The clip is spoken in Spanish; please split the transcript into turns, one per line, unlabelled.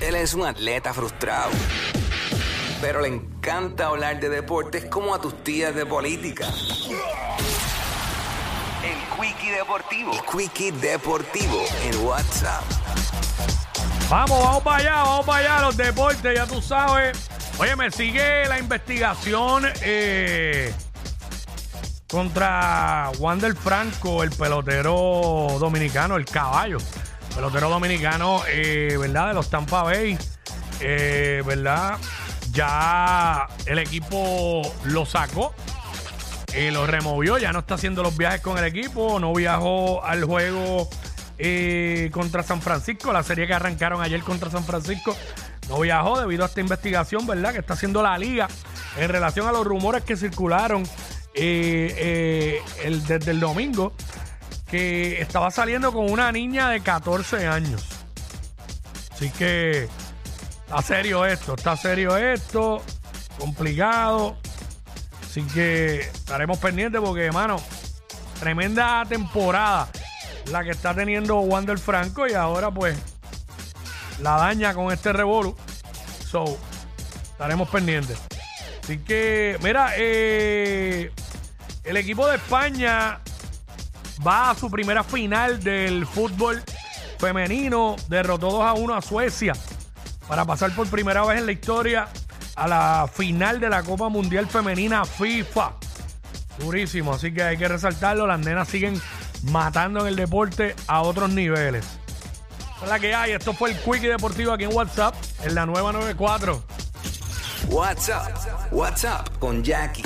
Él es un atleta frustrado, pero le encanta hablar de deportes como a tus tías de política. El Quickie Deportivo. El Quickie Deportivo en WhatsApp.
Vamos, vamos para allá, vamos para allá, los deportes, ya tú sabes. Oye, me sigue la investigación eh, contra Wander Franco, el pelotero dominicano, el caballo. Pelotero dominicano, eh, ¿verdad? De los Tampa Bay. Eh, ¿Verdad? Ya el equipo lo sacó. eh, lo removió, ya no está haciendo los viajes con el equipo, no viajó al juego eh, contra San Francisco, la serie que arrancaron ayer contra San Francisco, no viajó debido a esta investigación, ¿verdad? Que está haciendo la liga en relación a los rumores que circularon eh, eh, el- desde el domingo, que estaba saliendo con una niña de 14 años. Así que está serio esto, está serio esto, complicado. Así que estaremos pendientes porque, hermano, tremenda temporada la que está teniendo Wander Franco y ahora pues la daña con este revolu. So, estaremos pendientes. Así que, mira, eh, el equipo de España va a su primera final del fútbol femenino. Derrotó 2 a 1 a Suecia para pasar por primera vez en la historia a la final de la Copa Mundial Femenina FIFA. Durísimo, así que hay que resaltarlo. Las nenas siguen matando en el deporte a otros niveles. Es la que hay. Esto fue el Quickie Deportivo aquí en WhatsApp, en la nueva 94.
WhatsApp. WhatsApp con Jackie.